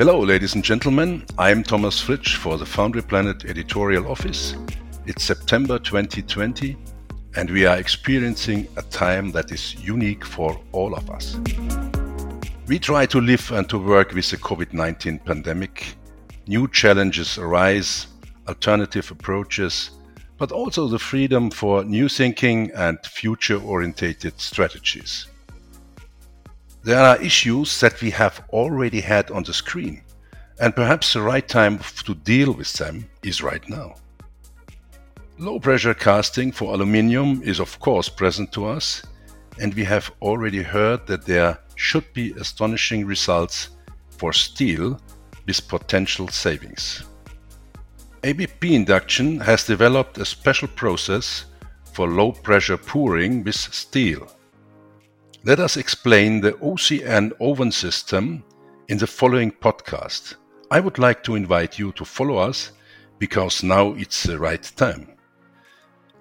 Hello, ladies and gentlemen. I'm Thomas Fritsch for the Foundry Planet editorial office. It's September 2020, and we are experiencing a time that is unique for all of us. We try to live and to work with the COVID 19 pandemic. New challenges arise, alternative approaches, but also the freedom for new thinking and future orientated strategies. There are issues that we have already had on the screen, and perhaps the right time to deal with them is right now. Low pressure casting for aluminium is of course present to us, and we have already heard that there should be astonishing results for steel with potential savings. ABP Induction has developed a special process for low pressure pouring with steel let us explain the OCN oven system in the following podcast. I would like to invite you to follow us because now it's the right time.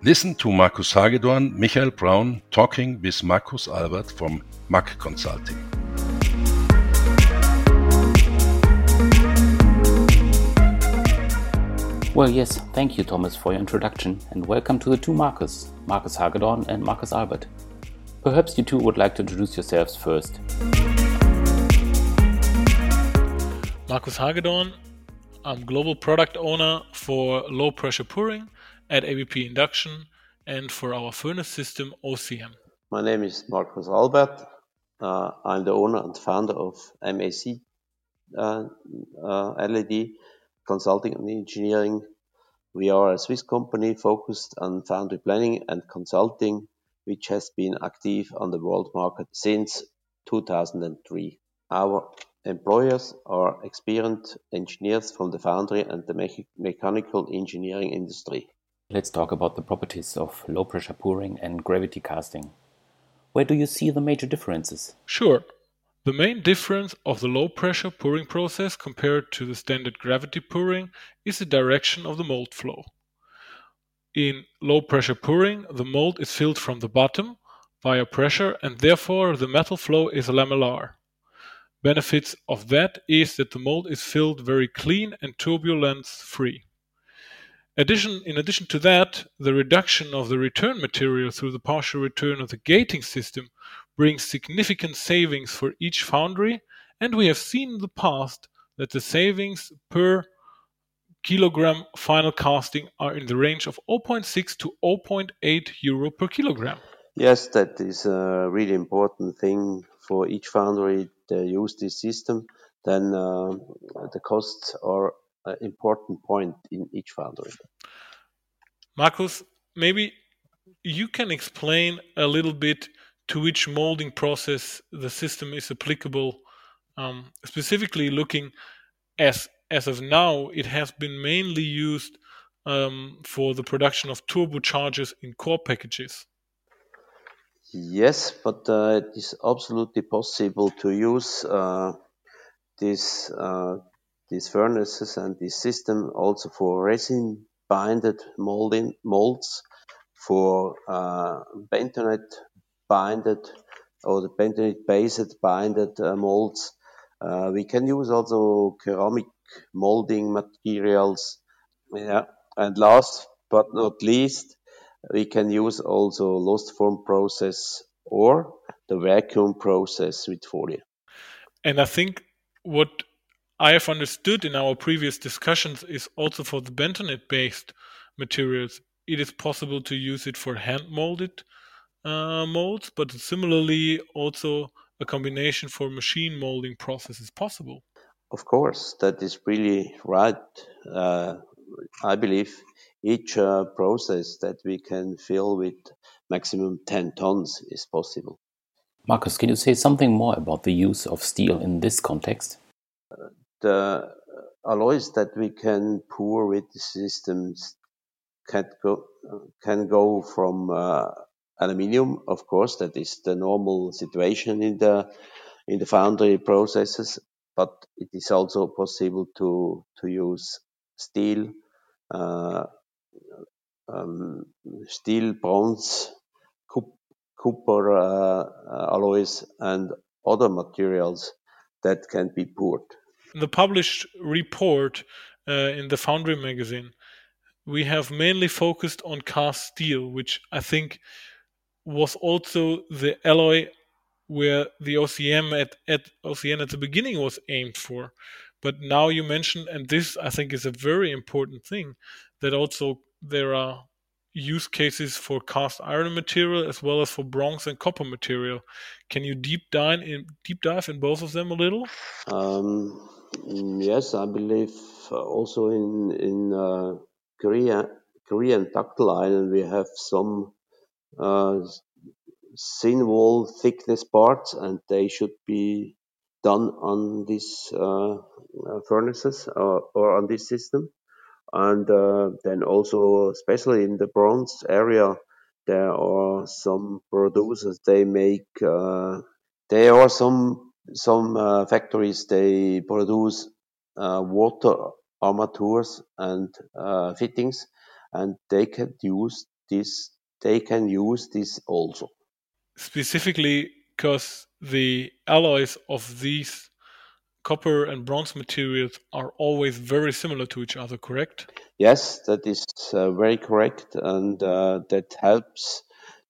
Listen to Markus Hagedorn, Michael Braun talking with Markus Albert from MAC Consulting. Well, yes, thank you, Thomas, for your introduction, and welcome to the two Marcus, Markus Hagedorn and Markus Albert. Perhaps you two would like to introduce yourselves first. Markus Hagedorn. I'm global product owner for low pressure pouring at ABP Induction and for our furnace system OCM. My name is Markus Albert. Uh, I'm the owner and founder of MAC uh, uh, LED Consulting and Engineering. We are a Swiss company focused on foundry planning and consulting which has been active on the world market since 2003. Our employers are experienced engineers from the foundry and the me- mechanical engineering industry. Let's talk about the properties of low pressure pouring and gravity casting. Where do you see the major differences? Sure. The main difference of the low pressure pouring process compared to the standard gravity pouring is the direction of the mold flow. In low-pressure pouring, the mold is filled from the bottom via pressure and therefore the metal flow is lamellar. Benefits of that is that the mold is filled very clean and turbulence free. Addition, in addition to that, the reduction of the return material through the partial return of the gating system brings significant savings for each foundry, and we have seen in the past that the savings per kilogram final casting are in the range of 0.6 to 0.8 euro per kilogram. Yes, that is a really important thing for each foundry to use this system. Then uh, the costs are an important point in each foundry. Markus, maybe you can explain a little bit to which molding process the system is applicable, um, specifically looking as as of now, it has been mainly used um, for the production of turbochargers in core packages. Yes, but uh, it is absolutely possible to use uh, this, uh, these furnaces and this system also for resin binded molding molds, for uh, bentonite binded or the bentonite based binded uh, molds. Uh, we can use also ceramic molding materials. Yeah. And last but not least, we can use also lost form process or the vacuum process with Folie. And I think what I have understood in our previous discussions is also for the bentonite based materials, it is possible to use it for hand molded uh, molds, but similarly also a combination for machine molding process is possible. Of course, that is really right. Uh, I believe each uh, process that we can fill with maximum 10 tons is possible. Markus, can you say something more about the use of steel in this context? the alloys that we can pour with the systems can go, can go from uh, aluminium, of course, that is the normal situation in the in the foundry processes, but it is also possible to to use steel, uh, um, steel, bronze, copper uh, alloys, and other materials that can be poured. In the published report uh, in the Foundry magazine, we have mainly focused on cast steel, which I think was also the alloy where the OCM at, at OCN at the beginning was aimed for. But now you mentioned, and this I think is a very important thing, that also there are use cases for cast iron material as well as for bronze and copper material. Can you deep dive in deep dive in both of them a little? Um, yes, I believe uh, also in in uh, Korea, Korean ductile iron we have some uh, thin wall thickness parts, and they should be done on these uh, uh, furnaces or, or on this system. And uh, then also, especially in the bronze area, there are some producers. They make uh, there are some some uh, factories. They produce uh, water armatures and fittings, and they can use this. They can use this also. Specifically, because the alloys of these copper and bronze materials are always very similar to each other, correct? Yes, that is uh, very correct, and uh, that helps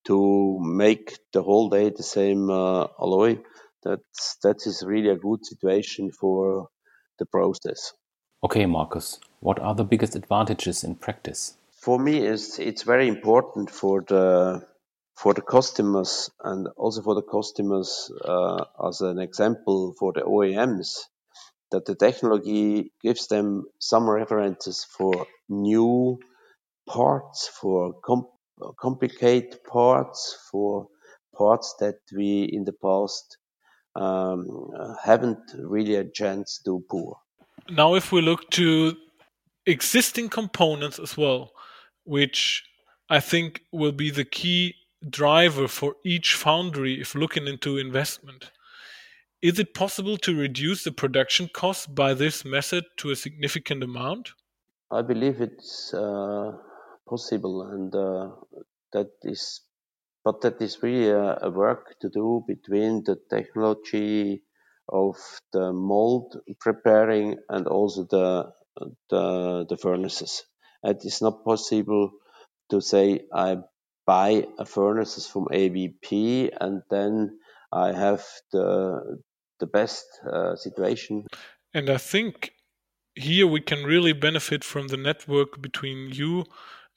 to make the whole day the same uh, alloy. That's that is really a good situation for the process. Okay, Marcus, what are the biggest advantages in practice? For me, it's it's very important for the for the customers and also for the customers uh, as an example for the OEMs that the technology gives them some references for new parts, for com- complicated parts, for parts that we in the past um, haven't really a chance to pour. Now, if we look to existing components as well, which I think will be the key driver for each foundry if looking into investment. Is it possible to reduce the production cost by this method to a significant amount? I believe it's uh, possible, and uh, that is, but that is really a, a, work to do between the technology of the mold preparing and also the the, the furnaces. It is not possible to say I buy furnaces from ABP and then I have the the best uh, situation. And I think here we can really benefit from the network between you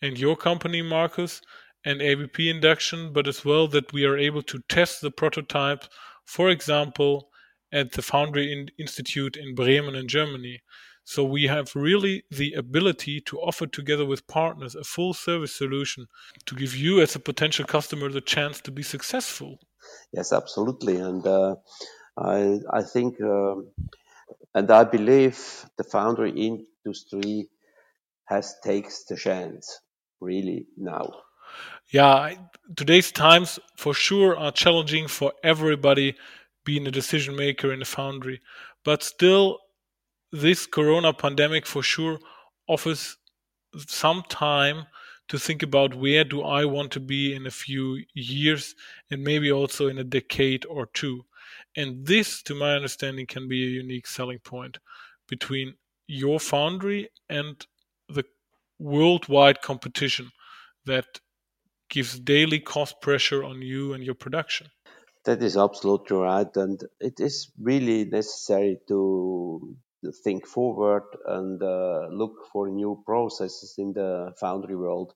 and your company, Marcus, and ABP induction, but as well that we are able to test the prototype, for example, at the Foundry Institute in Bremen in Germany. So we have really the ability to offer together with partners a full service solution to give you as a potential customer the chance to be successful. Yes, absolutely. And uh, I, I think, um, and I believe the foundry industry has takes the chance really now. Yeah, today's times for sure are challenging for everybody being a decision maker in a foundry, but still, this corona pandemic for sure offers some time to think about where do I want to be in a few years and maybe also in a decade or two. And this, to my understanding, can be a unique selling point between your foundry and the worldwide competition that gives daily cost pressure on you and your production. That is absolutely right. And it is really necessary to think forward and uh, look for new processes in the foundry world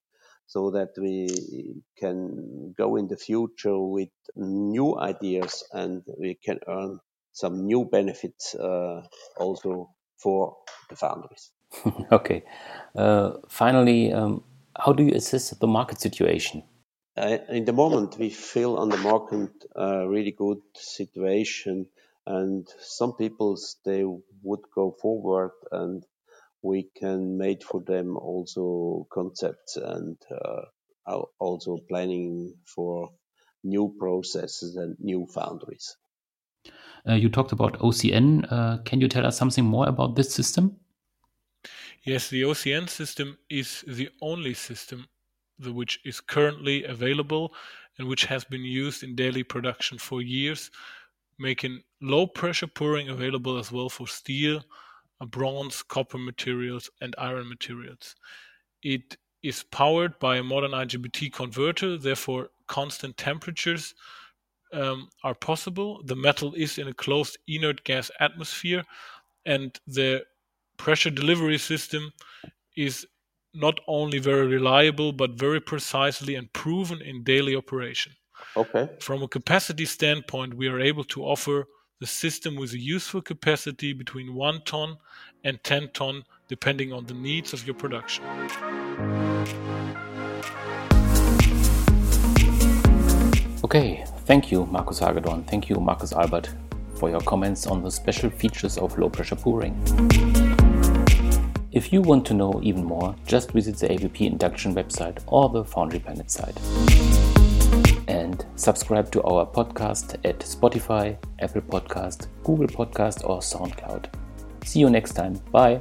so that we can go in the future with new ideas and we can earn some new benefits uh, also for the foundries. okay. Uh, finally, um, how do you assess the market situation? Uh, in the moment, we feel on the market a really good situation, and some people they would go forward and we can make for them also concepts and uh, also planning for new processes and new foundries. Uh, you talked about OCN. Uh, can you tell us something more about this system? Yes, the OCN system is the only system which is currently available and which has been used in daily production for years, making low pressure pouring available as well for steel, bronze, copper materials, and iron materials. It is powered by a modern IGBT converter, therefore, constant temperatures um, are possible. The metal is in a closed inert gas atmosphere, and the pressure delivery system is not only very reliable but very precisely and proven in daily operation. Okay. From a capacity standpoint, we are able to offer the system with a useful capacity between 1 ton and 10 ton depending on the needs of your production. Okay, thank you, Markus Hagedorn. Thank you, Markus Albert, for your comments on the special features of low pressure pouring. If you want to know even more, just visit the ABP induction website or the Foundry Planet site. And subscribe to our podcast at Spotify, Apple Podcast, Google Podcast, or SoundCloud. See you next time. Bye.